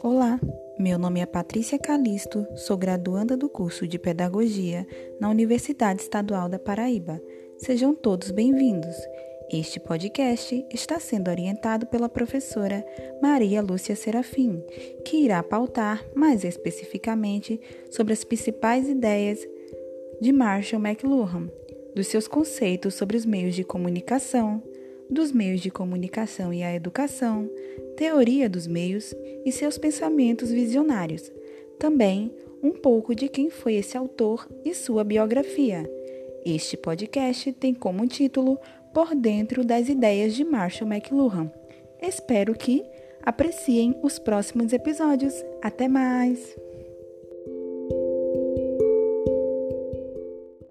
Olá, meu nome é Patrícia Calisto, sou graduanda do curso de Pedagogia na Universidade Estadual da Paraíba. Sejam todos bem-vindos. Este podcast está sendo orientado pela professora Maria Lúcia Serafim, que irá pautar mais especificamente sobre as principais ideias de Marshall McLuhan, dos seus conceitos sobre os meios de comunicação, dos meios de comunicação e a educação, teoria dos meios e seus pensamentos visionários. Também um pouco de quem foi esse autor e sua biografia. Este podcast tem como título Por Dentro das Ideias de Marshall McLuhan. Espero que apreciem os próximos episódios. Até mais!